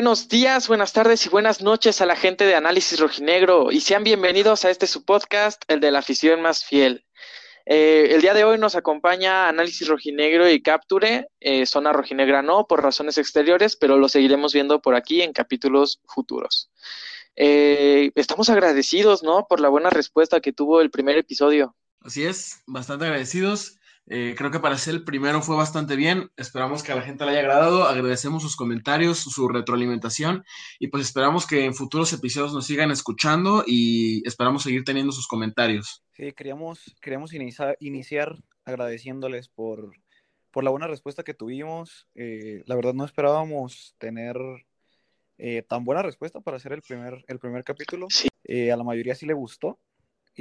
Buenos días, buenas tardes y buenas noches a la gente de Análisis Rojinegro y sean bienvenidos a este su podcast, el de la afición más fiel. Eh, el día de hoy nos acompaña Análisis Rojinegro y Capture, eh, Zona Rojinegra no, por razones exteriores, pero lo seguiremos viendo por aquí en capítulos futuros. Eh, estamos agradecidos, ¿no? Por la buena respuesta que tuvo el primer episodio. Así es, bastante agradecidos. Eh, creo que para ser el primero fue bastante bien. Esperamos que a la gente le haya agradado. Agradecemos sus comentarios, su retroalimentación y pues esperamos que en futuros episodios nos sigan escuchando y esperamos seguir teniendo sus comentarios. Sí, queríamos, queríamos iniciar, iniciar agradeciéndoles por, por la buena respuesta que tuvimos. Eh, la verdad no esperábamos tener eh, tan buena respuesta para hacer el primer, el primer capítulo. a la mayoría sí le gustó.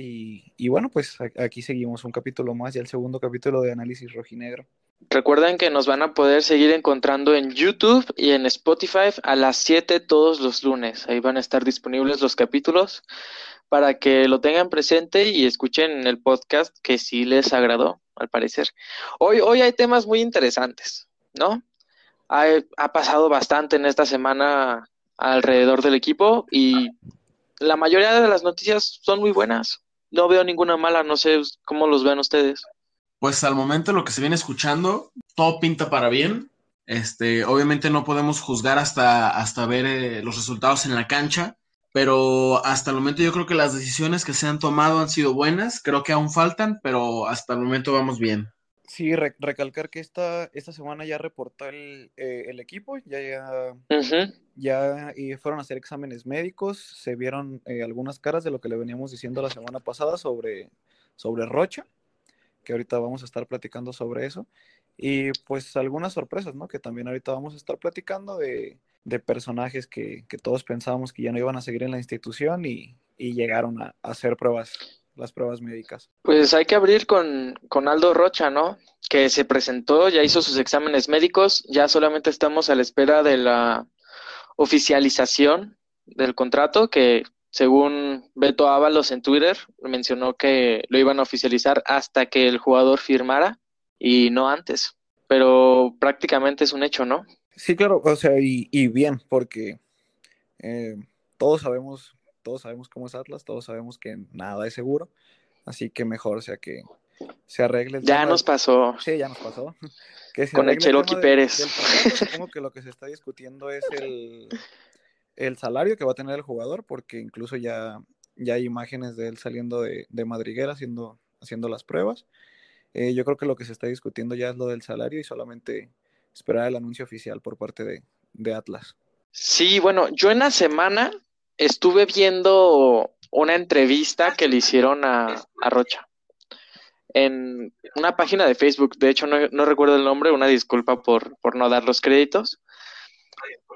Y, bueno, pues aquí seguimos un capítulo más, ya el segundo capítulo de Análisis Rojinegro. Recuerden que nos van a poder seguir encontrando en YouTube y en Spotify a las 7 todos los lunes. Ahí van a estar disponibles los capítulos para que lo tengan presente y escuchen el podcast que sí les agradó, al parecer. Hoy, hoy hay temas muy interesantes, ¿no? Ha, ha pasado bastante en esta semana alrededor del equipo y la mayoría de las noticias son muy buenas. No veo ninguna mala, no sé cómo los ven ustedes. Pues al momento lo que se viene escuchando, todo pinta para bien. Este, obviamente no podemos juzgar hasta, hasta ver eh, los resultados en la cancha, pero hasta el momento yo creo que las decisiones que se han tomado han sido buenas, creo que aún faltan, pero hasta el momento vamos bien. Sí, recalcar que esta, esta semana ya reportó el, eh, el equipo, ya, ya, ya fueron a hacer exámenes médicos, se vieron eh, algunas caras de lo que le veníamos diciendo la semana pasada sobre, sobre Rocha, que ahorita vamos a estar platicando sobre eso, y pues algunas sorpresas, ¿no? Que también ahorita vamos a estar platicando de, de personajes que, que, todos pensábamos que ya no iban a seguir en la institución y, y llegaron a, a hacer pruebas las pruebas médicas? Pues hay que abrir con, con Aldo Rocha, ¿no? Que se presentó, ya hizo sus exámenes médicos, ya solamente estamos a la espera de la oficialización del contrato que según Beto Ábalos en Twitter mencionó que lo iban a oficializar hasta que el jugador firmara y no antes, pero prácticamente es un hecho, ¿no? Sí, claro, o sea, y, y bien, porque eh, todos sabemos todos sabemos cómo es Atlas, todos sabemos que nada es seguro, así que mejor sea que se arregle. ya nos pasó. Sí, ya nos pasó. Con el Cheroqui Pérez. supongo que lo que se está discutiendo es el, el salario que va a tener el jugador, porque incluso ya, ya hay imágenes de él saliendo de, de Madriguera haciendo, haciendo las pruebas. Eh, yo creo que lo que se está discutiendo ya es lo del salario y solamente esperar el anuncio oficial por parte de, de Atlas. Sí, bueno, yo en la semana estuve viendo una entrevista que le hicieron a, Rocha en una página de Facebook, de hecho no, recuerdo el nombre, una disculpa por, por, no dar los créditos,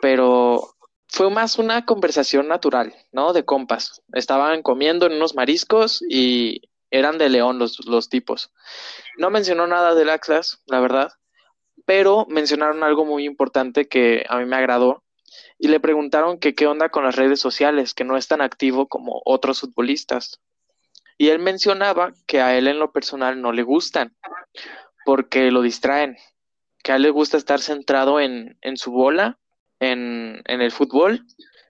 pero fue más una conversación natural, ¿no? De compas. Estaban comiendo en unos mariscos y eran de León los, los tipos. No mencionó nada del Atlas, la verdad, pero mencionaron algo muy importante que a mí me agradó y le preguntaron que qué onda con las redes sociales, que no es tan activo como otros futbolistas. Y él mencionaba que a él en lo personal no le gustan, porque lo distraen, que a él le gusta estar centrado en, en su bola, en, en, el fútbol,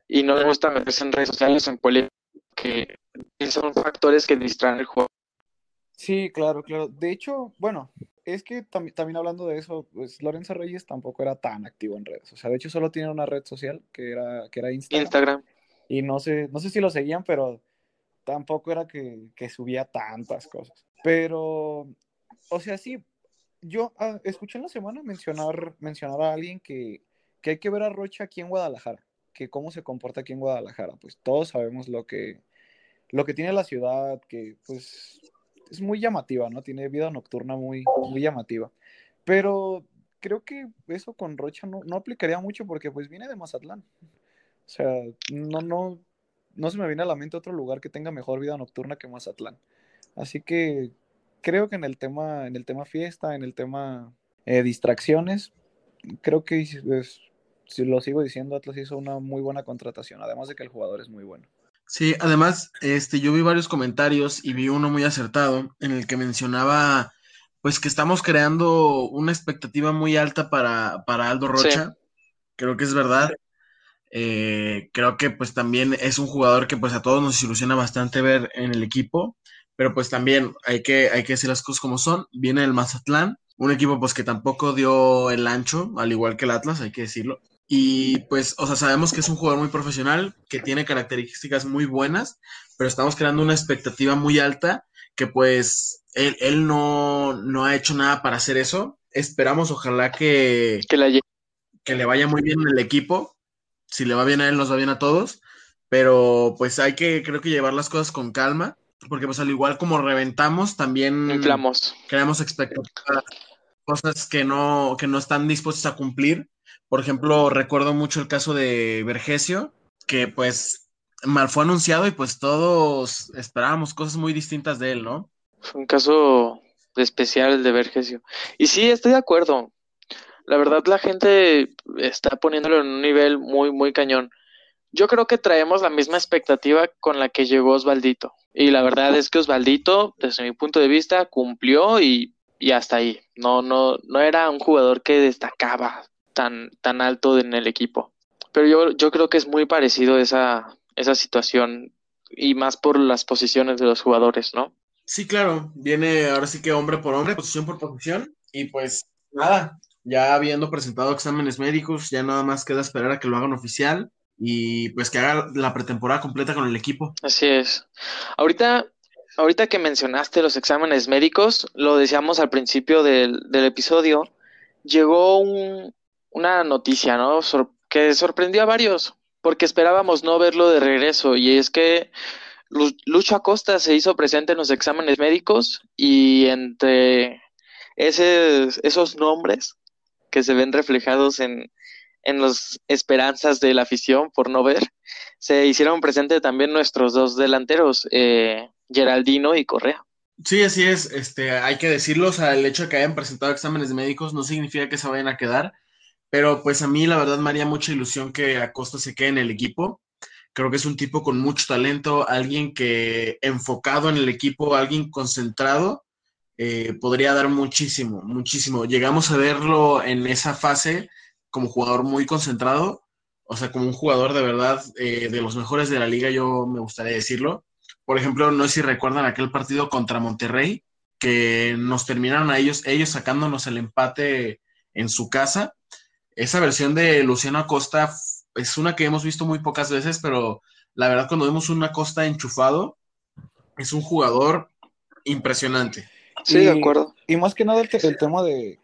y no le gusta meterse en redes sociales en política, que son factores que distraen el juego. Sí, claro, claro. De hecho, bueno, es que también hablando de eso, pues Lorenzo Reyes tampoco era tan activo en redes. O sea, de hecho solo tiene una red social que era, que era Instagram. Instagram. Y no sé, no sé si lo seguían, pero tampoco era que, que subía tantas cosas. Pero, o sea, sí, yo ah, escuché en la semana mencionar, mencionar a alguien que, que hay que ver a Rocha aquí en Guadalajara, que cómo se comporta aquí en Guadalajara. Pues todos sabemos lo que, lo que tiene la ciudad, que pues es muy llamativa, ¿no? Tiene vida nocturna muy, muy llamativa. Pero creo que eso con Rocha no, no aplicaría mucho porque pues viene de Mazatlán. O sea, no, no, no se me viene a la mente otro lugar que tenga mejor vida nocturna que Mazatlán. Así que creo que en el tema, en el tema fiesta, en el tema eh, distracciones, creo que pues, si lo sigo diciendo, Atlas hizo una muy buena contratación, además de que el jugador es muy bueno. Sí, además, este, yo vi varios comentarios y vi uno muy acertado en el que mencionaba, pues, que estamos creando una expectativa muy alta para, para Aldo Rocha. Creo que es verdad. Eh, creo que pues también es un jugador que pues a todos nos ilusiona bastante ver en el equipo, pero pues también hay que, hay que decir las cosas como son. Viene el Mazatlán, un equipo pues que tampoco dio el ancho, al igual que el Atlas, hay que decirlo. Y pues, o sea, sabemos que es un jugador muy profesional, que tiene características muy buenas, pero estamos creando una expectativa muy alta que pues él, él no, no ha hecho nada para hacer eso. Esperamos, ojalá que, Que la lle- que le vaya muy bien en el equipo. Si le va bien a él, nos va bien a todos. Pero pues hay que, creo que llevar las cosas con calma, porque pues al igual como reventamos, también inflamos. creamos expectativas, cosas que no, que no están dispuestos a cumplir. Por ejemplo, recuerdo mucho el caso de Vergesio, que pues mal fue anunciado y pues todos esperábamos cosas muy distintas de él, ¿no? Fue un caso especial el de Vergesio. Y sí, estoy de acuerdo. La verdad, la gente está poniéndolo en un nivel muy, muy cañón. Yo creo que traemos la misma expectativa con la que llegó Osvaldito. Y la verdad es que Osvaldito, desde mi punto de vista, cumplió y, y hasta ahí. No, no, no era un jugador que destacaba tan, tan alto en el equipo. Pero yo, yo creo que es muy parecido esa, esa situación y más por las posiciones de los jugadores, ¿no? Sí, claro, viene ahora sí que hombre por hombre, posición por posición, y pues nada, ya habiendo presentado exámenes médicos, ya nada más queda esperar a que lo hagan oficial y pues que haga la pretemporada completa con el equipo. Así es. Ahorita, ahorita que mencionaste los exámenes médicos, lo decíamos al principio del, del episodio, llegó un- una noticia, ¿no? Sor- que sorprendió a varios, porque esperábamos no verlo de regreso, y es que Lu- Lucho Acosta se hizo presente en los exámenes médicos y entre ese- esos nombres que se ven reflejados en, en las esperanzas de la afición por no ver, se hicieron presente también nuestros dos delanteros, eh, Geraldino y Correa. Sí, así es, este, hay que decirlo, o sea, el hecho de que hayan presentado exámenes médicos no significa que se vayan a quedar, pero pues a mí la verdad me haría mucha ilusión que Acosta se quede en el equipo. Creo que es un tipo con mucho talento, alguien que enfocado en el equipo, alguien concentrado, eh, podría dar muchísimo, muchísimo. Llegamos a verlo en esa fase como jugador muy concentrado, o sea, como un jugador de verdad eh, de los mejores de la liga, yo me gustaría decirlo. Por ejemplo, no sé si recuerdan aquel partido contra Monterrey, que nos terminaron a ellos, ellos sacándonos el empate en su casa. Esa versión de Luciano Acosta es una que hemos visto muy pocas veces, pero la verdad cuando vemos un Acosta enchufado, es un jugador impresionante. Sí, Y- de acuerdo. Y más que nada el, te- el tema de,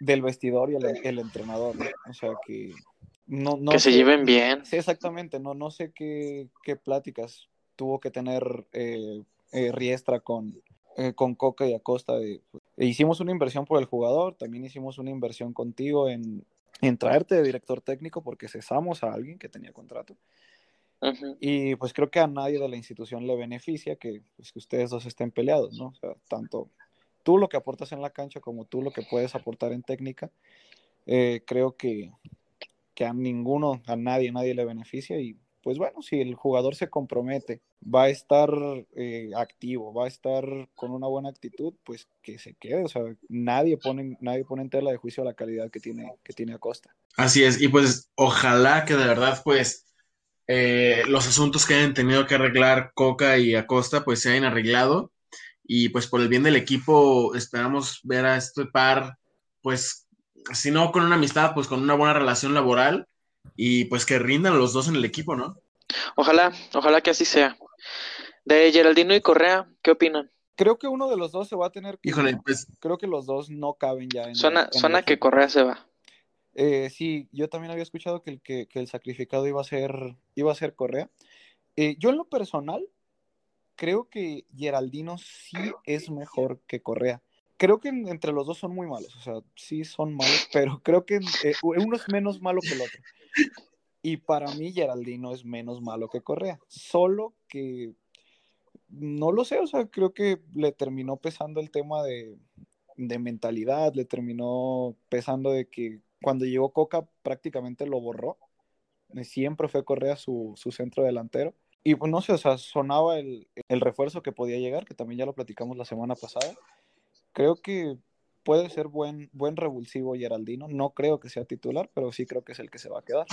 del vestidor y el, el entrenador, ¿no? O sea, que no, no que se lleven bien. Sí, exactamente, no, no sé qué, qué pláticas tuvo que tener eh, eh, Riestra con, eh, con Coca y Acosta. De, e hicimos una inversión por el jugador, también hicimos una inversión contigo en, en traerte de director técnico porque cesamos a alguien que tenía contrato. Y pues creo que a nadie de la institución le beneficia que, pues, que ustedes dos estén peleados, ¿no? O sea, tanto tú lo que aportas en la cancha como tú lo que puedes aportar en técnica. Eh, creo que, que a ninguno, a nadie, nadie le beneficia. Y pues bueno, si el jugador se compromete, va a estar eh, activo, va a estar con una buena actitud, pues que se quede. O sea, nadie pone, nadie pone en tela de juicio la calidad que tiene, que tiene Acosta. Así es, y pues ojalá que de verdad pues eh, los asuntos que hayan tenido que arreglar Coca y Acosta pues se hayan arreglado y pues por el bien del equipo esperamos ver a este par pues si no con una amistad pues con una buena relación laboral y pues que rindan los dos en el equipo, ¿no? Ojalá, ojalá que así sea. De Geraldino y Correa, ¿qué opinan? Creo que uno de los dos se va a tener que... Híjole, pues Creo que los dos no caben ya en el- Suena, en el suena que. Correa se va. Eh, sí, yo también había escuchado que el, que, que el sacrificado iba a ser, iba a ser Correa. Eh, yo en lo personal creo que Geraldino sí es mejor que Correa. Creo que en- entre los dos son muy malos, o sea, sí son malos, pero creo que eh, uno es menos malo que el otro. Y para mí Geraldino es menos malo que Correa, solo que no lo sé, o sea, creo que le terminó pesando el tema de, de mentalidad, le terminó pesando de que cuando llegó Coca prácticamente lo borró. Eh, Siempre fue Correa su, su centro delantero. Y pues no sé, o sea, sonaba el, el refuerzo que podía llegar, que también ya lo platicamos la semana pasada. Creo que puede ser buen, buen revulsivo Geraldino. No creo que sea titular, pero sí creo que es el que se va a quedar.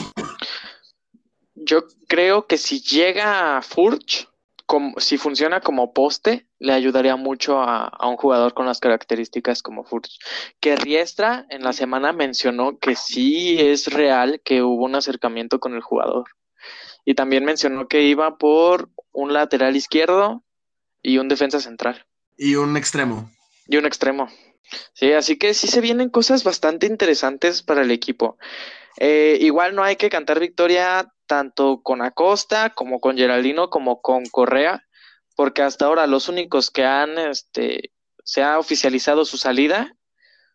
Yo creo que si llega a Furch, como, si funciona como poste, le ayudaría mucho a, a, un jugador con las características como Furch. Que Riestra en la semana mencionó que sí es real que hubo un acercamiento con el jugador. Y también mencionó que iba por un lateral izquierdo y un defensa central. Y un extremo. Y un extremo. Sí, así que sí se vienen cosas bastante interesantes para el equipo. Eh, igual no hay que cantar victoria tanto con Acosta como con Geraldino como con Correa, porque hasta ahora los únicos que han, este, se ha oficializado su salida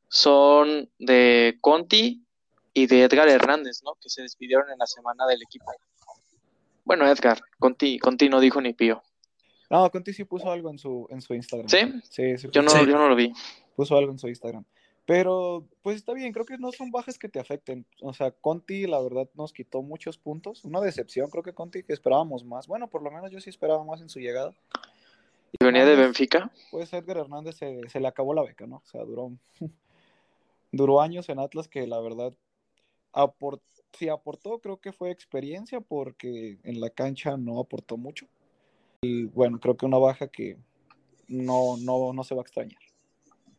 son de Conti y de Edgar Hernández, ¿no? Que se despidieron en la semana del equipo. Bueno, Edgar, Conti, Conti no dijo ni pío. No, Conti sí puso algo en su, en su Instagram. ¿Sí? Sí, sí yo, no, sí. yo no lo vi. Puso algo en su Instagram. Pero, pues está bien, creo que no son bajas que te afecten. O sea, Conti, la verdad, nos quitó muchos puntos. Una decepción, creo que Conti, que esperábamos más. Bueno, por lo menos yo sí esperaba más en su llegada. ¿Y venía de Benfica? Pues Edgar Hernández se, se le acabó la beca, ¿no? O sea, duró, duró años en Atlas que la verdad, aport, si aportó, creo que fue experiencia porque en la cancha no aportó mucho. Y bueno, creo que una baja que no, no, no se va a extrañar.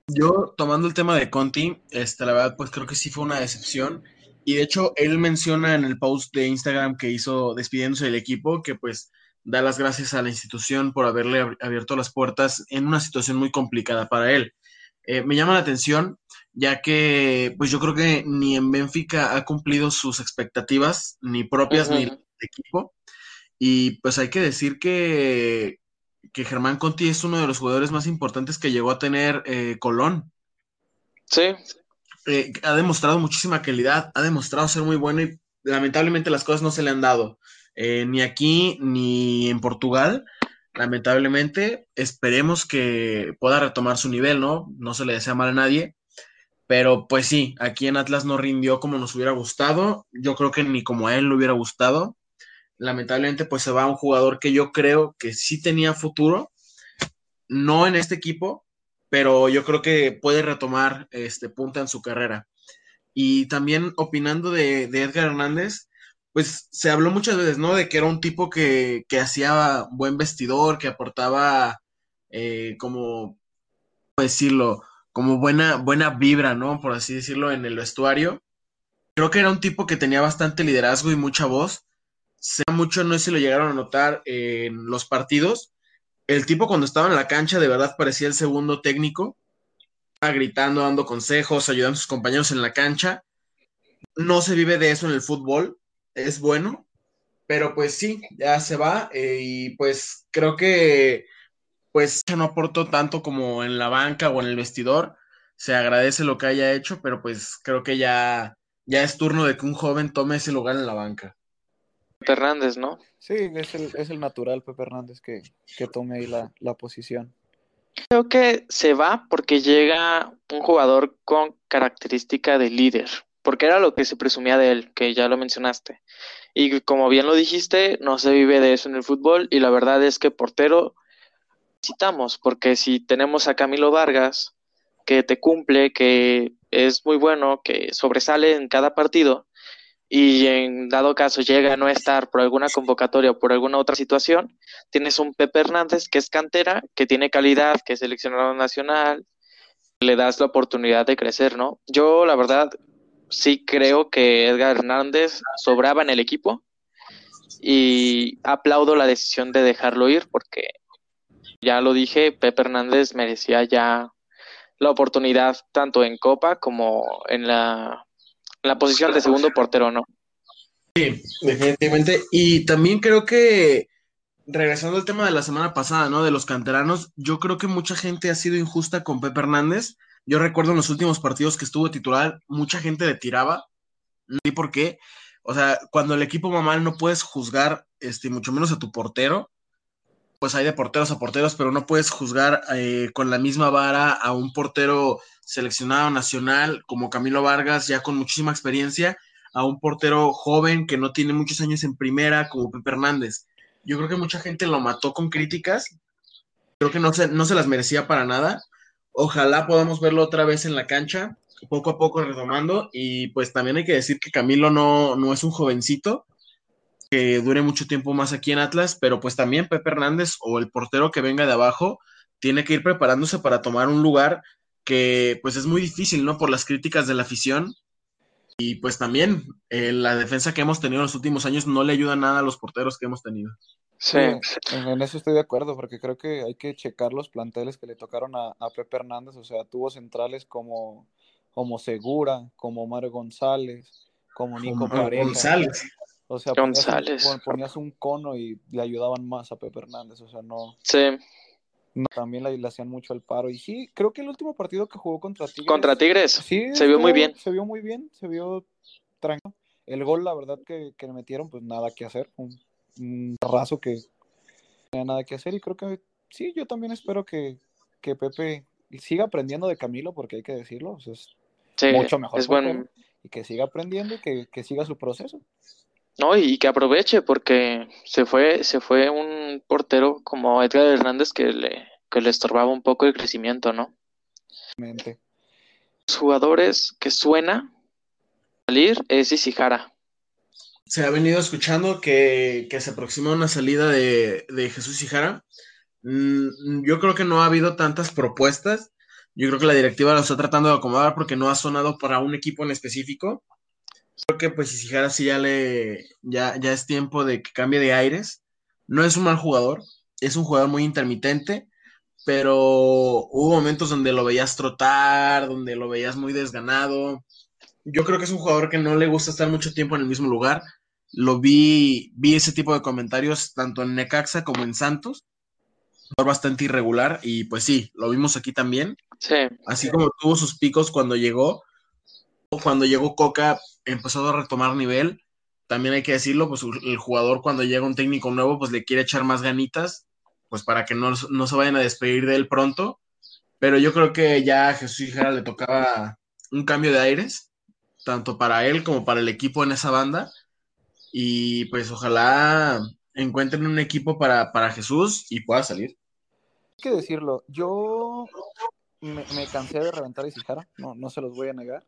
Yo, tomando el tema de Conti, este, la verdad, pues creo que sí fue una decepción. Y de hecho, él menciona en el post de Instagram que hizo despidiéndose del equipo que pues da las gracias a la institución por haberle ab abierto las puertas en una situación muy complicada para él. Eh, me llama la atención, ya que pues yo creo que ni en Benfica ha cumplido sus expectativas, ni propias uh -huh. ni del equipo. Y pues hay que decir que, que Germán Conti es uno de los jugadores más importantes que llegó a tener eh, Colón. Sí. Eh, ha demostrado muchísima calidad, ha demostrado ser muy bueno y lamentablemente las cosas no se le han dado. Eh, ni aquí ni en Portugal, lamentablemente. Esperemos que pueda retomar su nivel, ¿no? No se le desea mal a nadie. Pero pues sí, aquí en Atlas no rindió como nos hubiera gustado. Yo creo que ni como a él le hubiera gustado lamentablemente pues se va un jugador que yo creo que sí tenía futuro, no en este equipo, pero yo creo que puede retomar este punta en su carrera. Y también opinando de, Edgar Hernández, pues se habló muchas veces, ¿no? De que era un tipo que, que hacía buen vestidor, que aportaba eh, como, ¿cómo decirlo? Como buena, buena vibra, ¿no? Por así decirlo, en el vestuario. Creo que era un tipo que tenía bastante liderazgo y mucha voz sea mucho, no sé si lo llegaron a notar en los partidos. El tipo cuando estaba en la cancha de verdad parecía el segundo técnico, estaba gritando, dando consejos, ayudando a sus compañeros en la cancha. No se vive de eso en el fútbol, es bueno, pero pues sí, ya se va eh, y pues creo que pues no aportó tanto como en la banca o en el vestidor. Se agradece lo que haya hecho, pero pues creo que ya, ya es turno de que un joven tome ese lugar en la banca. Pepe Hernández, ¿no? Sí, es el, es el natural Pepe Hernández que, que tome ahí la, la, posición. Creo que se va porque llega un jugador con característica de líder, porque era lo que se presumía de él, que ya lo mencionaste. Y como bien lo dijiste, no se vive de eso en el fútbol y la verdad es que portero necesitamos, porque si tenemos a Camilo Vargas, que te cumple, que es muy bueno, que sobresale en cada partido, y en dado caso llega a no estar por alguna convocatoria o por alguna otra situación, tienes un Pepe Hernández que es cantera, que tiene calidad, que es seleccionado nacional, le das la oportunidad de crecer, ¿no? Yo, la verdad, sí creo que Edgar Hernández sobraba en el equipo y aplaudo la decisión de dejarlo ir porque, ya lo dije, Pepe Hernández merecía ya la oportunidad tanto en Copa como en la la posición de segundo portero, ¿no? Sí, definitivamente. Y también creo que, regresando al tema de la semana pasada, ¿no? De los canteranos, yo creo que mucha gente ha sido injusta con Pepe Hernández. Yo recuerdo en los últimos partidos que estuvo titular, mucha gente le tiraba. No sé por qué. O sea, cuando el equipo va mal no puedes juzgar, este, mucho menos a tu portero. Pues hay de porteros a porteros, pero no puedes juzgar eh, con la misma vara a un portero seleccionado nacional como Camilo Vargas, ya con muchísima experiencia, a un portero joven que no tiene muchos años en primera como Pepe Hernández. Yo creo que mucha gente lo mató con críticas, creo que no se, no se las merecía para nada. Ojalá podamos verlo otra vez en la cancha, poco a poco retomando, y pues también hay que decir que Camilo no, no es un jovencito, que dure mucho tiempo más aquí en Atlas, pero pues también Pepe Hernández o el portero que venga de abajo tiene que ir preparándose para tomar un lugar que pues es muy difícil, ¿no? Por las críticas de la afición. Y pues también eh, la defensa que hemos tenido en los últimos años no le ayuda nada a los porteros que hemos tenido. Sí, en, eso estoy de acuerdo, porque creo que hay que checar los planteles que le tocaron a, Pepe Hernández, o sea, tuvo centrales como, como Segura, como Mario González, como Nico Pareja. González. O sea, ponías un, cono y le ayudaban más a Pepe Hernández, o sea, no. Sí. también le, hacían mucho el paro. Y sí, creo que el último partido que jugó contra Tigres. Contra Tigres. Sí, se vio muy bien. Se vio muy bien, se vio tranquilo. El gol, la verdad, que, que le metieron, pues nada que hacer. Un, un raso que no tenía nada que hacer. Y creo que sí, yo también espero que, que Pepe siga aprendiendo de Camilo, porque hay que decirlo. es mucho mejor. Es bueno. Y que siga aprendiendo y que, que siga su proceso. No, y que aproveche porque se fue, se fue un portero como Edgar Hernández que le, que le estorbaba un poco el crecimiento, ¿no? Los jugadores que suena salir es Isijara. Se ha venido escuchando que, se aproxima una salida de, de Jesús Isijara. Mm, yo creo que no ha habido tantas propuestas. Yo creo que la directiva lo está tratando de acomodar porque no ha sonado para un equipo en específico creo que pues Isijara sí ya le ya, ya es tiempo de que cambie de aires. No es un mal jugador, es un jugador muy intermitente, pero hubo momentos donde lo veías trotar, donde lo veías muy desganado. Yo creo que es un jugador que no le gusta estar mucho tiempo en el mismo lugar. Lo vi, vi ese tipo de comentarios tanto en Necaxa como en Santos. Bastante irregular y pues sí, lo vimos aquí también. Sí. Así como tuvo sus picos cuando llegó, cuando llegó Coca empezó a retomar nivel. También hay que decirlo, pues el jugador cuando llega un técnico nuevo, pues le quiere echar más ganitas, pues para que no, se vayan a despedir de él pronto. Pero yo creo que ya a Jesús Hijara le tocaba un cambio de aires, tanto para él como para el equipo en esa banda. Y pues ojalá encuentren un equipo para, para Jesús y pueda salir. Hay que decirlo, yo me, cansé de reventar a Isijara, no, no se los voy a negar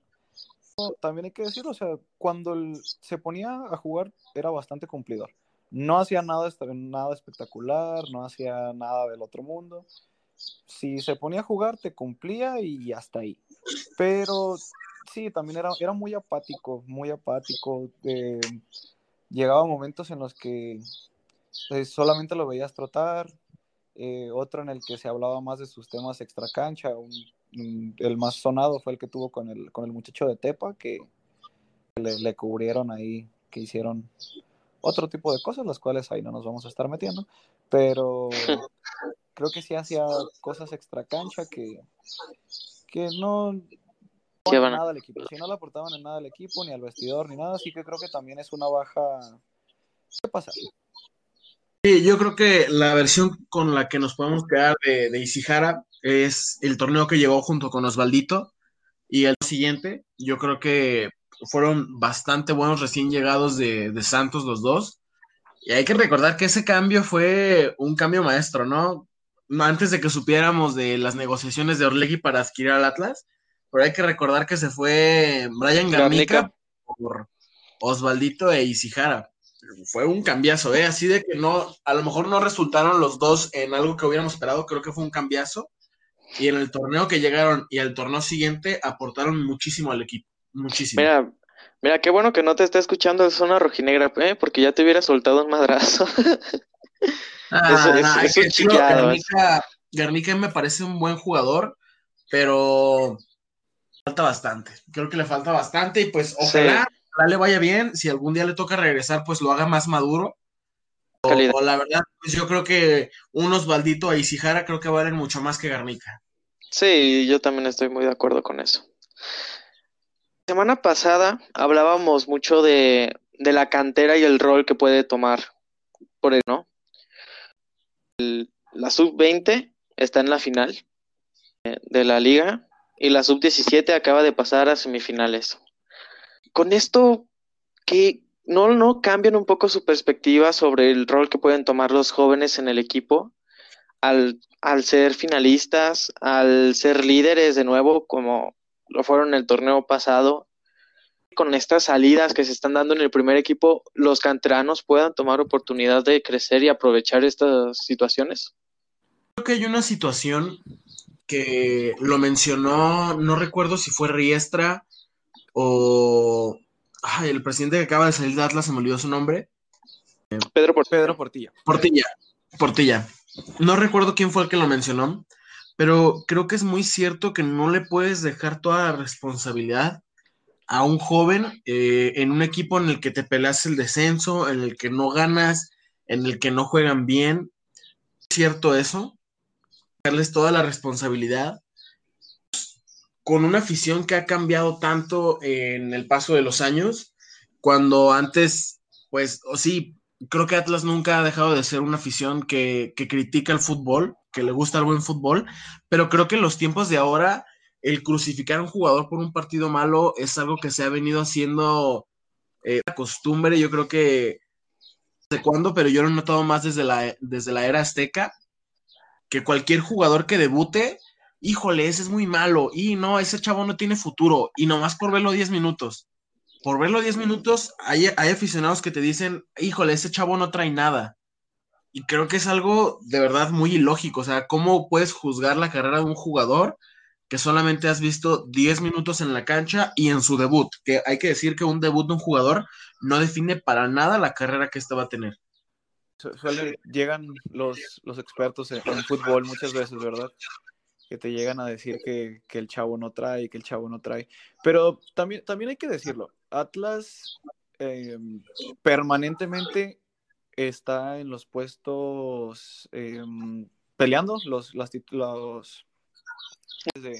también hay que decirlo, o sea, cuando se ponía a jugar era bastante cumplidor. No hacía nada, nada espectacular, no hacía nada del otro mundo. Si se ponía a jugar, te cumplía y hasta ahí. Pero sí, también era, era muy apático, muy apático. Eh, llegaba momentos en los que eh, solamente lo veías trotar, eh, otro en el que se hablaba más de sus temas extra cancha, el más sonado fue el que tuvo con el, con el muchacho de Tepa, que le, cubrieron ahí, que hicieron otro tipo de cosas, las cuales ahí no nos vamos a estar metiendo, pero creo que sí hacía cosas extra cancha que, que no, nada al equipo. Si no le aportaban en nada al equipo, ni al vestidor, ni nada, así que creo que también es una baja. ¿Qué pasa? Sí, yo creo que la versión con la que nos podemos quedar de, de Isihara es el torneo que llegó junto con Osvaldito y el siguiente, yo creo que fueron bastante buenos recién llegados de, Santos los dos. Y hay que recordar que ese cambio fue un cambio maestro, ¿no? Antes de que supiéramos de las negociaciones de Orlegui para adquirir al Atlas, pero hay que recordar que se fue Brian Garnica por Osvaldito e Isijara. Fue un cambiazo, ¿eh? Así de que no, a lo mejor no resultaron los dos en algo que hubiéramos esperado, creo que fue un cambiazo y en el torneo que llegaron y al torneo siguiente aportaron muchísimo al equipo, muchísimo. Mira, mira, qué bueno que no te esté escuchando de zona rojinegra, ¿eh? porque ya te hubiera soltado un madrazo. ah, es, es, Garnica, me parece un buen jugador, pero falta bastante. Creo que le falta bastante y pues ojalá, le vaya bien. Si algún día le toca regresar, pues lo haga más maduro o, la verdad, pues yo creo que unos Osvaldito y Isijara creo que valen mucho más que Garnica. Sí, yo también estoy muy de acuerdo con eso. La semana pasada hablábamos mucho de, la cantera y el rol que puede tomar por él, ¿no? la sub-20 está en la final eh, de la liga y la sub-17 acaba de pasar a semifinales. Con esto, ¿qué, no, no cambian un poco su perspectiva sobre el rol que pueden tomar los jóvenes en el equipo al, al ser finalistas, al ser líderes de nuevo, como lo fueron en el torneo pasado. con estas salidas que se están dando en el primer equipo, los canteranos puedan tomar oportunidad de crecer y aprovechar estas situaciones? Creo que hay una situación que lo mencionó, no recuerdo si fue Riestra o el presidente que acaba de salir de Atlas, se me olvidó su nombre. Pedro Portilla. Pedro Portilla. Portilla. Portilla. No recuerdo quién fue el que lo mencionó, pero creo que es muy cierto que no le puedes dejar toda la responsabilidad a un joven eh, en un equipo en el que te peleas el descenso, en el que no ganas, en el que no juegan bien. ¿Es cierto eso? Darles toda la responsabilidad con una afición que ha cambiado tanto en el paso de los años, cuando antes, pues, o sí, creo que Atlas nunca ha dejado de ser una afición que, que, critica el fútbol, que le gusta el buen fútbol, pero creo que en los tiempos de ahora, el crucificar a un jugador por un partido malo es algo que se ha venido haciendo eh, costumbre, yo creo que de cuándo, pero yo lo he notado más desde la, desde la era azteca, que cualquier jugador que debute, híjole, ese es muy malo, y no, ese chavo no tiene futuro, y nomás por verlo 10 minutos por verlo 10 minutos, hay, hay, aficionados que te dicen, híjole, ese chavo no trae nada. Y creo que es algo de verdad muy ilógico. O sea, ¿cómo puedes juzgar la carrera de un jugador que solamente has visto 10 minutos en la cancha y en su debut? Que hay que decir que un debut de un jugador no define para nada la carrera que éste va a tener. Llegan los, los expertos en fútbol muchas veces, ¿verdad? Que te llegan a decir que, que, el chavo no trae, que el chavo no trae. Pero también, también hay que decirlo, Atlas eh, permanentemente está en los puestos eh, peleando los, las, los de,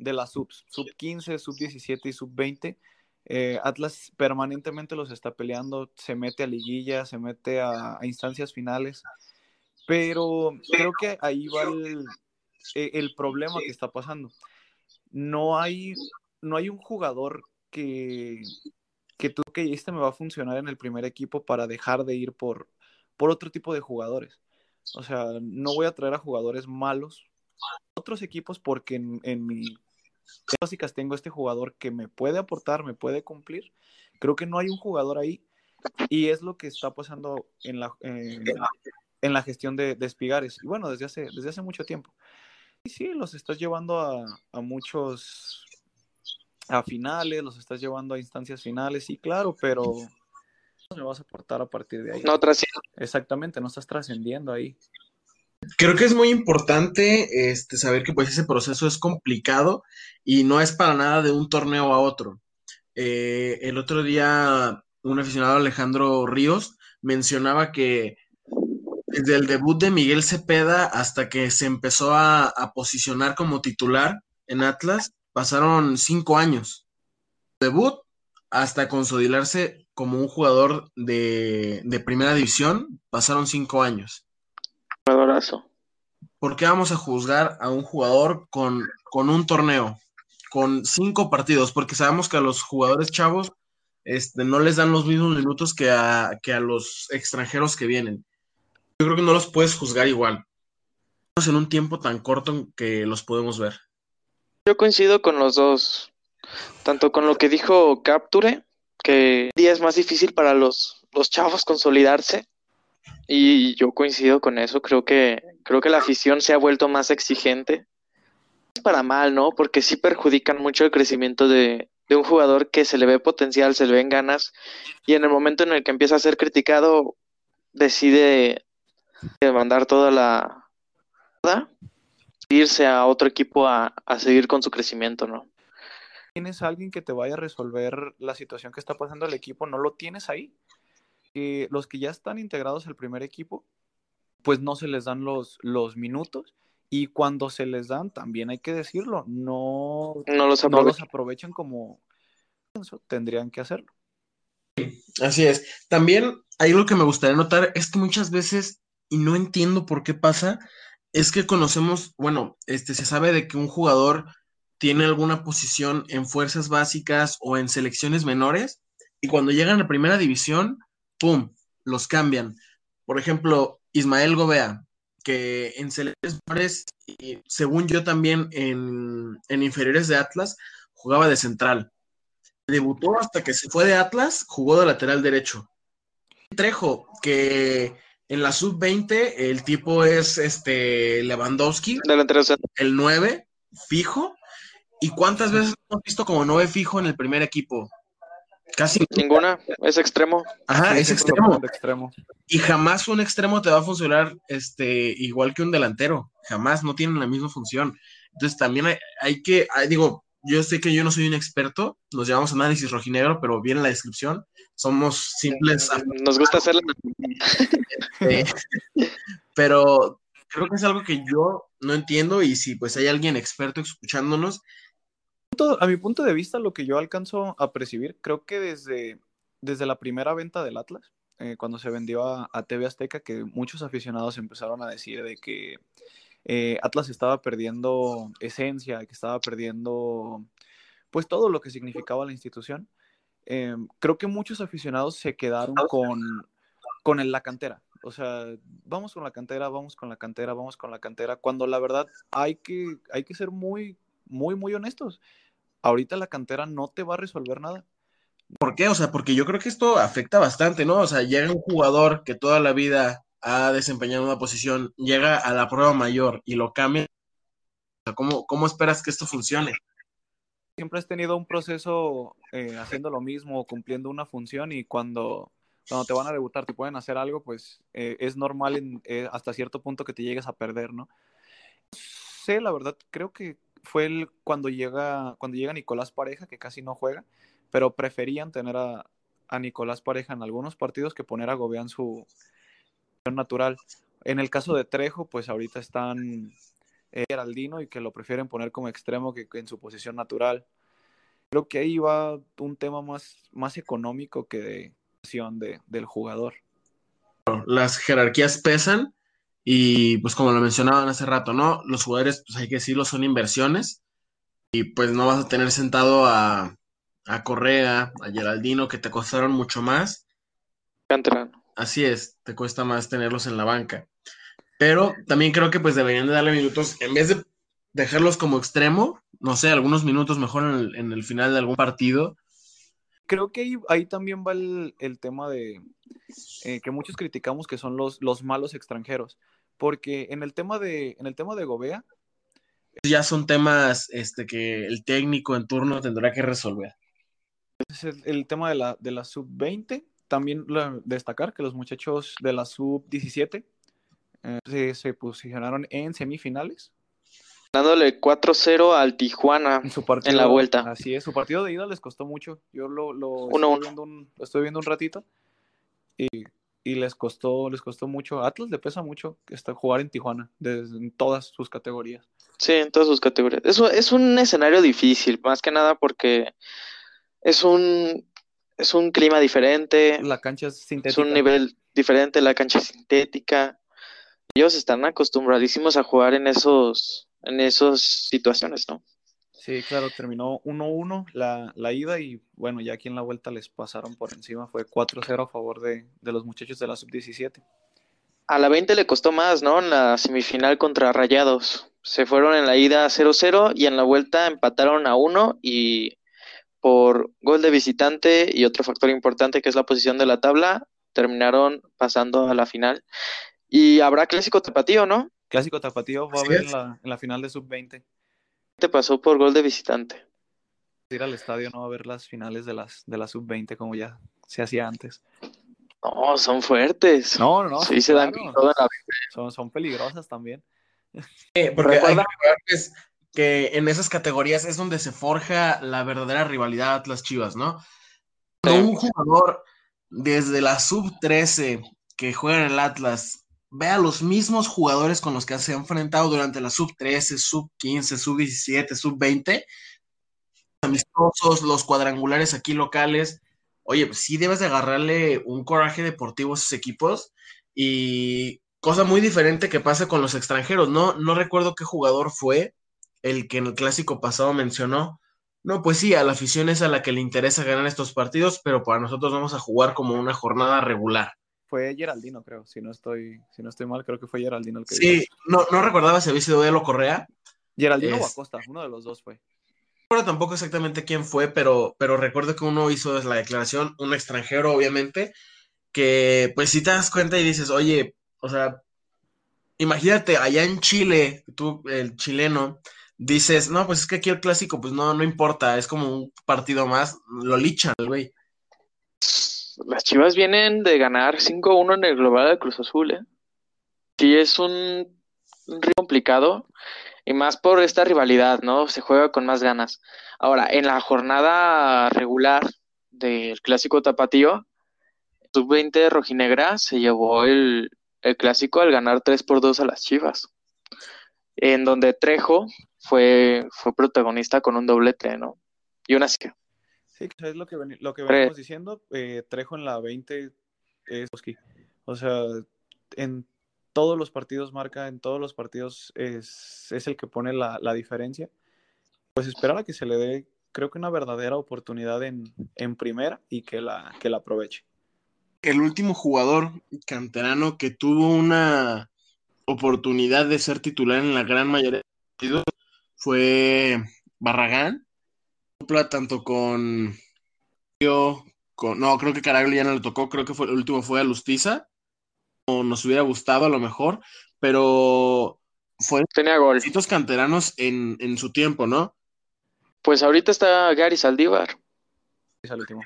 de las subs, sub 15, sub 17 y sub 20. Eh, Atlas permanentemente los está peleando, se mete a liguilla, se mete a, a instancias finales, pero creo que ahí va el, eh, el problema que está pasando. No hay, no hay un jugador que, que tú que este me va a funcionar en el primer equipo para dejar de ir por, por otro tipo de jugadores. O sea, no voy a traer a jugadores malos otros equipos porque en, en mi básicas tengo este jugador que me puede aportar, me puede cumplir. Creo que no hay un jugador ahí y es lo que está pasando en la, en la gestión de, de Espigares. Y bueno, desde hace, desde hace mucho tiempo sí, los estás llevando a, a, muchos, a finales, los estás llevando a instancias finales, sí, claro, pero no me vas a aportar a partir de ahí. No trasciendo. Exactamente, no estás trascendiendo ahí. Creo que es muy importante este, saber que pues ese proceso es complicado y no es para nada de un torneo a otro. Eh, el otro día un aficionado Alejandro Ríos mencionaba que desde el debut de Miguel Cepeda hasta que se empezó a, a, posicionar como titular en Atlas, pasaron cinco años. Debut hasta consolidarse como un jugador de, de primera división, pasaron cinco años. Jugadorazo. ¿Por qué vamos a juzgar a un jugador con, con un torneo, con cinco partidos? Porque sabemos que a los jugadores chavos este, no les dan los mismos minutos que a, que a los extranjeros que vienen yo creo que no los puedes juzgar igual. En un tiempo tan corto que los podemos ver. Yo coincido con los dos. Tanto con lo que dijo Capture, que día es más difícil para los, los chavos consolidarse. Y yo coincido con eso. Creo que, creo que la afición se ha vuelto más exigente. Es para mal, ¿no? Porque sí perjudican mucho el crecimiento de, de un jugador que se le ve potencial, se le ven ganas. Y en el momento en el que empieza a ser criticado, decide de mandar toda la irse a otro equipo a, a, seguir con su crecimiento, ¿no? Tienes a alguien que te vaya a resolver la situación que está pasando el equipo, no lo tienes ahí. Eh, los que ya están integrados al primer equipo, pues no se les dan los, los minutos y cuando se les dan, también hay que decirlo, no, no, los, no los aprovechan como tendrían que hacerlo. Así es. También hay algo que me gustaría notar, es que muchas veces y no entiendo por qué pasa, es que conocemos, bueno, este se sabe de que un jugador tiene alguna posición en fuerzas básicas o en selecciones menores y cuando llegan a primera división, ¡pum!, los cambian. Por ejemplo, Ismael Gobea, que en selecciones menores, y según yo también en, en inferiores de Atlas, jugaba de central. debutó hasta que se fue de Atlas, jugó de lateral derecho. Trejo, que en la sub-20 el tipo es este Lewandowski, el 9, fijo. ¿Y cuántas veces hemos visto como 9 fijo en el primer equipo? Casi Ninguna. Es extremo. Ajá, Sí, es lo extremo. Y jamás un extremo te va a funcionar este, igual que un delantero. Jamás, no tienen la misma función. Entonces también hay, hay que, hay- digo, yo sé que yo no soy un experto, nos llamamos análisis rojinegro, pero viene en la descripción. Somos simples, Nos gusta hacerla. eh, pero creo que es algo que yo no entiendo y si pues hay alguien experto escuchándonos, a mi punto de vista, lo que yo alcanzo a percibir, creo que desde, desde la primera venta del Atlas, eh, cuando se vendió a, a TV Azteca, que muchos aficionados empezaron a decir de que eh, Atlas estaba perdiendo esencia, que estaba perdiendo pues todo lo que significaba la institución. Eh, creo que muchos aficionados se quedaron con, con el- la cantera. O sea, vamos con la cantera, vamos con la cantera, vamos con la cantera, cuando la verdad hay que, hay que ser muy, muy, muy honestos. Ahorita la cantera no te va a resolver nada. ¿por qué? O sea, porque yo creo que esto afecta bastante, ¿no? O sea, llega un jugador que toda la vida ha desempeñado una posición, llega a la prueba mayor y lo cambia. ¿cómo, cómo esperas que esto funcione? Siempre has tenido un proceso eh, haciendo lo mismo, cumpliendo una función y cuando, cuando te van a debutar, te pueden hacer algo, pues eh, es normal eh, hasta cierto punto que te llegues a perder, ¿no? Sé, la verdad, creo que fue el, cuando llega cuando llega Nicolás Pareja, que casi no juega, pero preferían tener a, a Nicolás Pareja en algunos partidos que poner a Gobea en su natural. En el caso de Trejo, pues ahorita están eh, Geraldino y que lo prefieren poner como extremo que, que en su posición natural. Creo que ahí va un tema más, más económico que de acción de, del jugador. Las jerarquías pesan y pues como lo mencionaban hace rato, ¿no? Los jugadores, pues hay que decirlo, son inversiones y pues no vas a tener sentado a, a Correa, a Geraldino, que te costaron mucho más. Canterano. Así es, te cuesta más tenerlos en la banca. Pero también creo que pues deberían de darle minutos, en vez de dejarlos como extremo, no sé, algunos minutos mejor en el, en el final de algún partido. Creo que ahí, ahí también va el, el tema de eh, que muchos criticamos que son los, los malos extranjeros. Porque en el tema de, en el tema de Gobea, Ya son temas este, que el técnico en turno tendrá que resolver. es el, el tema de la, de la sub-20. También destacar que los muchachos de la sub-17 eh, se, se posicionaron en semifinales. Dándole 4-0 al Tijuana. En su partido, En la vuelta. Así es, su partido de ida les costó mucho. Yo lo, lo, Uno, uno. viendo un, lo estuve viendo un ratito y, y les costó, les costó mucho. A Atlas le pesa mucho está, jugar en Tijuana, desde, en todas sus categorías. Sí, en todas sus categorías. Eso es un escenario difícil, más que nada porque es un, es un clima diferente, La cancha es es sintética. un nivel diferente, la cancha es sintética. Ellos están acostumbradísimos a jugar en esos, en esas situaciones, ¿no? Sí, claro, terminó 1-1 la, la ida y bueno, ya aquí en la vuelta les pasaron por encima. Fue 4-0 a favor de, de los muchachos de la sub-17. A la 20 le costó más, ¿no? En la semifinal contra Rayados. Se fueron en la ida 0-0 y en la vuelta empataron a 1 y por gol de visitante y otro factor importante que es la posición de la tabla, terminaron pasando a la final. Y habrá clásico tapatío, ¿no? Clásico Tapatío va a haber en la, en la final de sub-20. Te pasó por gol de visitante. Ir al estadio no va a ver las finales de las de la sub-20 como ya se hacía antes. No, son fuertes. No, no, no. Sí, se dan claro. con todo en la Son, son peligrosas también. Eh, porque hay que que en esas categorías es donde se forja la verdadera rivalidad Atlas Chivas, ¿no? Cuando un jugador desde la sub-13 que juega en el Atlas ve a los mismos jugadores con los que se ha enfrentado durante la sub-13, sub-15, sub-17, sub-20, amistosos, los cuadrangulares aquí locales, oye, pues sí debes de agarrarle un coraje deportivo a esos equipos y cosa muy diferente que pasa con los extranjeros, ¿no? No recuerdo qué jugador fue el que en el clásico pasado mencionó. No, pues sí, a la afición es a la que le interesa ganar estos partidos, pero para nosotros vamos a jugar como una jornada regular. Fue Geraldino, creo. Si no estoy, si no estoy mal, creo que fue Geraldino el que Sí, no, no recordaba si había sido Elo Correa. Geraldino o Acosta, uno de los dos fue. recuerdo tampoco exactamente quién fue, pero, pero recuerdo que uno hizo la declaración, un extranjero, obviamente, que pues si te das cuenta y dices, oye, o sea, imagínate, allá en Chile, tú, el chileno, dices, no, pues es que aquí el clásico, pues no, no importa, es como un partido más, lo lichan, güey. Las Chivas vienen de ganar 5-1 en el global de Cruz Azul, ¿eh? Sí, es un, río complicado y más por esta rivalidad, ¿no? Se juega con más ganas. Ahora, en la jornada regular del clásico tapatío, sub-20 rojinegra se llevó el, el clásico al ganar 3 por 2 a las Chivas, en donde Trejo fue, fue protagonista con un doblete, ¿no? Y una así. Sí, es lo que, ven- lo que venimos diciendo. eh, Trejo en la 20 es. O sea, en todos los partidos marca, en todos los partidos es, es el que pone la, la diferencia. Pues esperar a que se le dé, creo que una verdadera oportunidad en, en primera y que la, que la aproveche. El último jugador canterano que tuvo una oportunidad de ser titular en la gran mayoría de partidos fue Barragán. Dupla tanto con, con no, creo que Caraglio ya no le tocó, creo que fue el último fue a Lustiza. O nos hubiera gustado a lo mejor, pero fue Tenía gol. Citos canteranos en, en su tiempo, ¿no? Pues ahorita está Gary Saldívar. Es el último.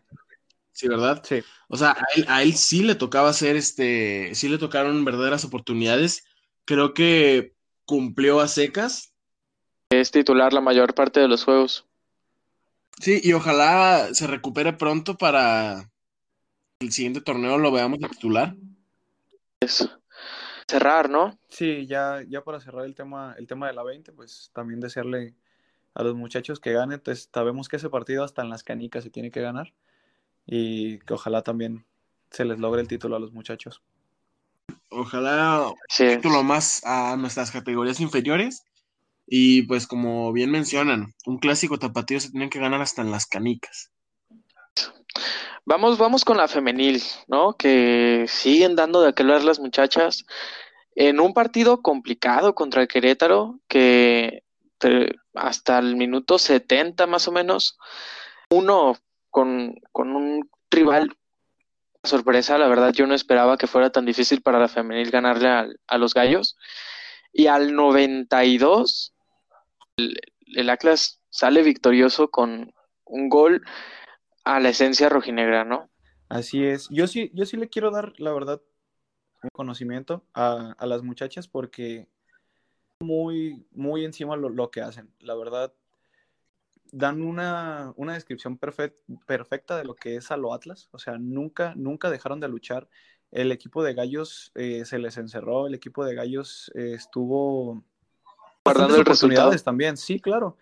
Sí, ¿verdad? Sí. O sea, a él, a él sí le tocaba hacer este, sí le tocaron verdaderas oportunidades. Creo que cumplió a secas. Es titular la mayor parte de los juegos. Sí, y ojalá se recupere pronto para el siguiente torneo lo veamos de titular. Es cerrar, ¿no? Sí, ya, ya para cerrar el tema, el tema de la 20, pues también desearle a los muchachos que ganen. Pues sabemos que ese partido hasta en las canicas se tiene que ganar y que ojalá también se les logre el título a los muchachos. Ojalá Sí. título más a nuestras categorías inferiores. Y pues como bien mencionan, un clásico tapatío se tiene que ganar hasta en las canicas. Vamos, vamos con la femenil, ¿no? Que siguen dando de qué hablar las muchachas en un partido complicado contra el Querétaro, que hasta el minuto 70 más o menos, uno con, con un rival sorpresa, la verdad yo no esperaba que fuera tan difícil para la femenil ganarle a, los gallos. Y al 92, el, Atlas sale victorioso con un gol a la esencia rojinegra, ¿no? Así es. Yo sí, yo sí le quiero dar, la verdad, un conocimiento a, las muchachas porque muy, muy encima lo, que hacen. La verdad, dan una, una descripción perfec- perfecta de lo que es a lo Atlas. O sea, nunca, nunca dejaron de luchar. El equipo de Gallos eh, se les encerró, el equipo de Gallos eh, estuvo Guardando el resultado. oportunidades también, sí, claro.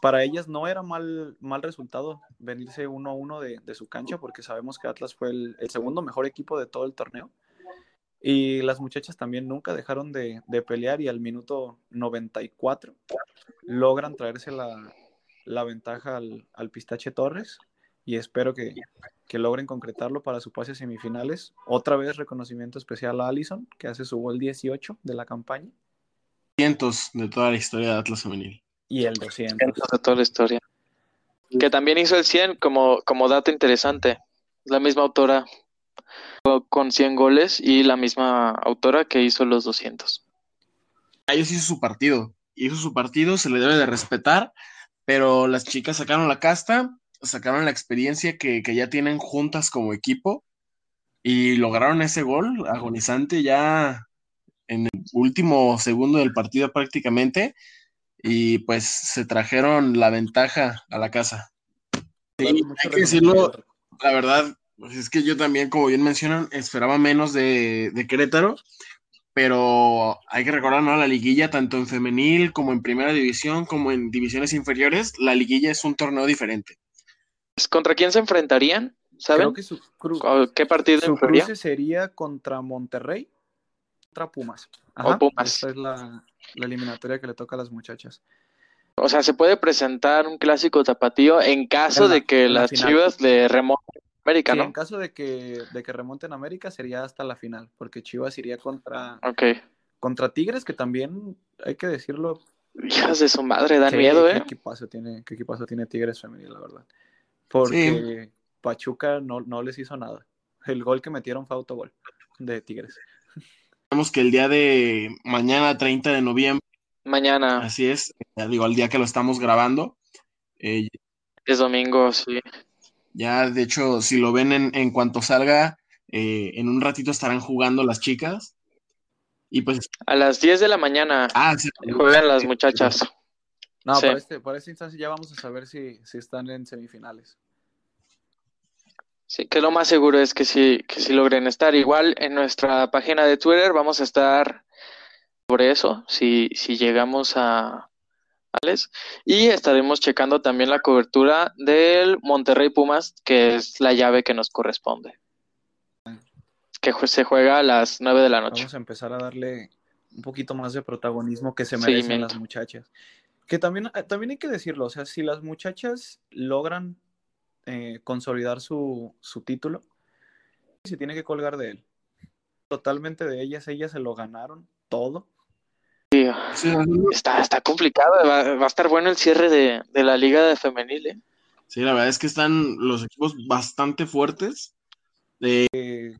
Para ellas no era mal, mal resultado venirse 1-1 de, de su cancha, porque sabemos que Atlas fue el, el segundo mejor equipo de todo el torneo. Y las muchachas también nunca dejaron de, de pelear y al minuto 94 logran traerse la, la ventaja al, al Pistache Torres y espero que, que logren concretarlo para su pase a semifinales. Otra vez reconocimiento especial a Allison, que hace su gol 18 de la campaña, Cientos de toda la historia de Atlas Femenil. y el 200. de toda la historia. Que también hizo el 100 como, como dato interesante. La misma autora con 100 goles y la misma autora que hizo los 200. Ellos hizo su partido. Hizo su partido, se le debe de respetar, pero las chicas sacaron la casta, sacaron la experiencia que, que ya tienen juntas como equipo y lograron ese gol agonizante ya en el último segundo del partido prácticamente y pues se trajeron la ventaja a la casa. Sí, hay que decirlo, la verdad, pues es que yo también, como bien mencionan, esperaba menos de, de Querétaro, pero hay que recordar, ¿no? La liguilla, tanto en femenil como en primera división, como en divisiones inferiores, la liguilla es un torneo diferente. ¿Contra quién se enfrentarían? ¿Saben? Creo que su, cru- ¿O ¿Qué partido su cruce sería contra Monterrey, contra Pumas. O Pumas. Esta es la, la eliminatoria que le toca a las muchachas. O sea, se puede presentar un clásico tapatío en caso En la- de que la las final. Chivas le remonten a América, Sí, ¿no? en caso de que, de que remonten a América sería hasta la final, porque Chivas iría contra, Ok. contra Tigres, que también, hay que decirlo, hijas de su madre, dan Sí, miedo, ¿qué ¿eh? equipazo tiene, qué equipazo tiene Tigres femenil, la verdad. Porque Pachuca no, no les hizo nada. El gol que metieron fue autogol de Tigres. Sabemos que el día de mañana, 30 de noviembre, Mañana así es, ya digo, al día que lo estamos grabando, eh, es domingo, sí. ya de hecho, si lo ven en, en cuanto salga, eh, en un ratito estarán jugando las chicas. Y pues, A las 10 de la mañana ah, sí, juegan las muchachas. No, Sí. para, este, para esta instancia ya vamos a saber si, si están en semifinales. Sí, que lo más seguro es que sí, que sí logren estar. Igual en nuestra página de Twitter vamos a estar sobre eso, si, si llegamos a finales. Y estaremos checando también la cobertura del Monterrey Pumas, que es la llave que nos corresponde. Que se juega a las 9 de la noche. Vamos a empezar a darle un poquito más de protagonismo que se merecen las muchachas. Que también, eh, también hay que decirlo, o sea, si las muchachas logran eh, consolidar su, su título, se tiene que colgar de él. Totalmente de ellas, ellas se lo ganaron todo. Está, está complicado, va, va a estar bueno el cierre de, de la liga de femenil, ¿eh? sí, la verdad es que están los equipos bastante fuertes. Eh,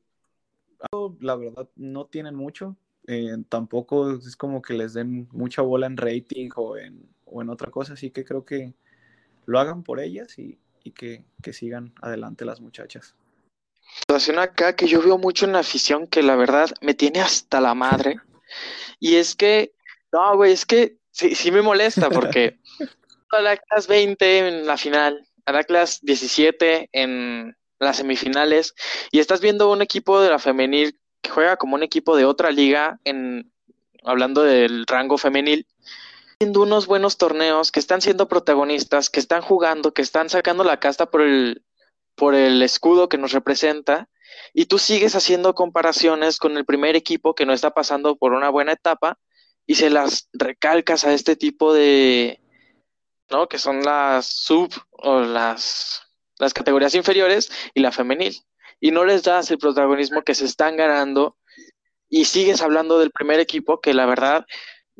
la verdad, no tienen mucho. eh, tampoco es como que les den mucha bola en rating o en, o en otra cosa, así que creo que lo hagan por ellas y, y que, que sigan adelante las muchachas. situación acá que yo veo mucho en la afición que la verdad me tiene hasta la madre. Y es que, no, güey, es que sí, sí me molesta porque al Atlas 20 en la final, al Atlas 17 en las semifinales, y estás viendo un equipo de la femenil que juega como un equipo de otra liga, en, hablando del rango femenil, viendo unos buenos torneos, que están siendo protagonistas, que están jugando, que están sacando la casta por el, por el escudo que nos representa, y tú sigues haciendo comparaciones con el primer equipo que no está pasando por una buena etapa y se las recalcas a este tipo de, ¿no? Que son las sub o las, las categorías inferiores y la femenil. Y no les das el protagonismo que se están ganando y sigues hablando del primer equipo que la verdad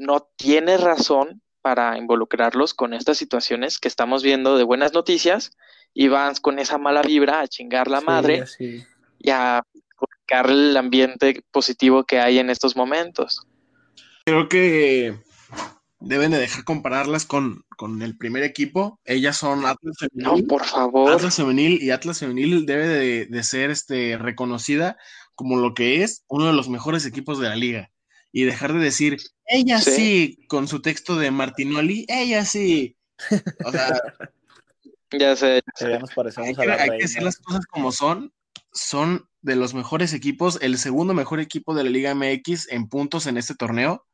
no tiene razón para involucrarlos con estas situaciones que estamos viendo de buenas noticias y van con esa mala vibra a chingar la Sí, madre así. y a buscar el ambiente positivo que hay en estos momentos. Creo que deben de dejar compararlas con, con el primer equipo. Ellas son Atlas No, Femenil. por favor. Atlas Femenil y Atlas Femenil debe de, de ser este, reconocida como lo que es uno de los mejores equipos de la liga. Y dejar de decir, ella sí, Sí. con su texto de Martinoli, ella sí. O sea, Ya sé, ya Que sé. ya nos parecemos hay a que, la hay que decir las cosas como son. Son de los mejores equipos, el segundo mejor equipo de la Liga MX en puntos en este torneo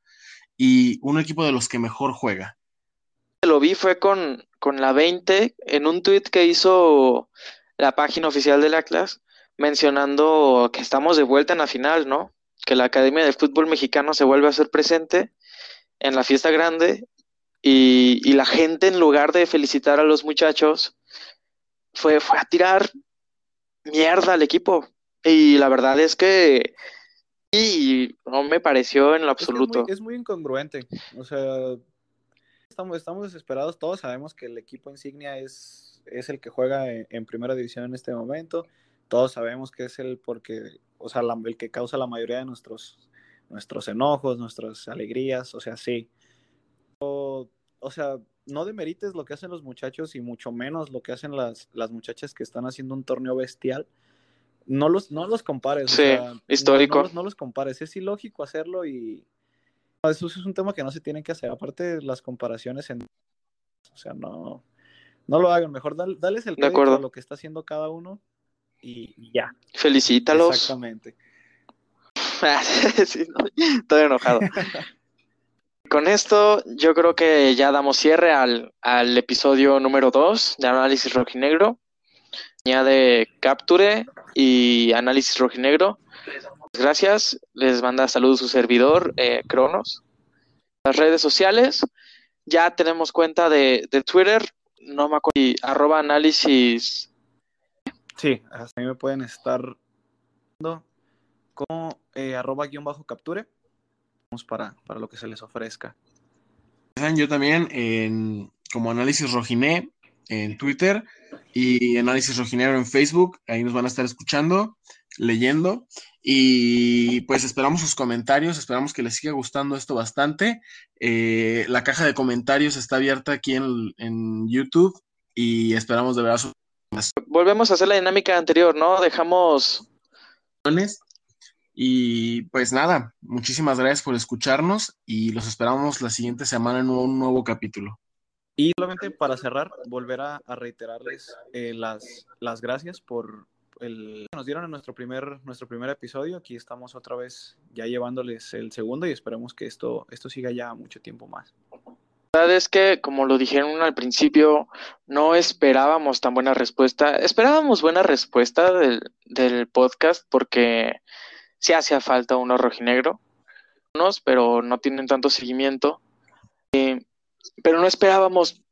y un equipo de los que mejor juega. Lo vi fue con, con la 20 en un tweet que hizo la página oficial del Atlas mencionando que estamos de vuelta en la final, ¿no? Que la Academia de Fútbol Mexicano se vuelve a hacer presente en la fiesta grande y, y la gente en lugar de felicitar a los muchachos fue, fue a tirar mierda al equipo. Y la verdad es que y no me pareció en lo Es que es muy- absoluto. Es muy, incongruente. O sea, estamos, estamos desesperados. Todos sabemos que el equipo insignia es, es el que juega en, en primera división en este momento. Todos sabemos que es el porque, o sea, la- el que causa la mayoría de nuestros, nuestros enojos, nuestras alegrías. O sea, sí. O, o sea, no demerites lo que hacen los muchachos y mucho menos lo que hacen las, las muchachas que están haciendo un torneo bestial. No los, no los compares. o Sí, sea, no- histórico. No, los, no los compares. Es ilógico hacerlo y, no, Eso es un tema que no se tiene que hacer. Aparte, las comparaciones en. O sea, no. No lo hagan. Mejor dal- dales el crédito a lo que está haciendo cada uno y y ya. Felicítalos. Exactamente. Sí, no, estoy enojado. Con esto, yo creo que ya damos cierre al, al episodio número 2 de Análisis Rojinegro. Añade Capture y Análisis Rojinegro. Gracias. Les manda saludos su servidor, eh, Cronos. Las redes sociales. Ya tenemos cuenta de, de Twitter. No me acuerdo. y arroba análisis. Sí, hasta ahí me pueden estar como eh, arroba guion bajo capture. Vamos para, para lo que se les ofrezca. Yo también en como Análisis Rojiné en Twitter y Análisis Rojinero en Facebook. Ahí nos van a estar escuchando, leyendo. Y pues esperamos sus comentarios, esperamos que les siga gustando esto bastante. Eh, la caja de comentarios está abierta aquí en, en YouTube y esperamos de Volvemos a hacer la dinámica anterior, ¿no? Dejamos... Y pues nada, muchísimas gracias por escucharnos y los esperamos la siguiente semana en un nuevo capítulo. Y solamente para cerrar, volver a, reiterarles eh, las, las gracias por el que nos dieron en nuestro primer, nuestro primer episodio. Aquí estamos otra vez ya llevándoles el segundo y esperemos que esto, esto siga ya mucho tiempo más. La verdad es que, como lo dijeron al principio, no esperábamos tan buena respuesta. Esperábamos buena respuesta del, del podcast porque sí hacía falta uno rojinegro, pero no tienen tanto seguimiento. Eh, pero no esperábamos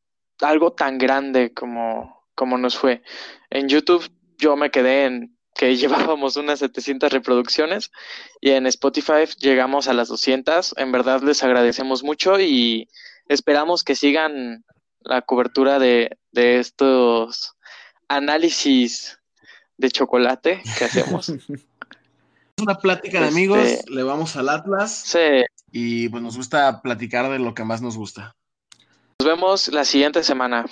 algo tan grande como, como nos fue. En YouTube yo me quedé en que llevábamos unas 700 reproducciones y en Spotify llegamos a las 200. En verdad les agradecemos mucho y esperamos que sigan la cobertura de, de estos análisis de chocolate que hacemos. una plática de amigos, este, le vamos al Atlas. Sí. Y pues nos gusta platicar de lo que más nos gusta. Nos vemos la siguiente semana.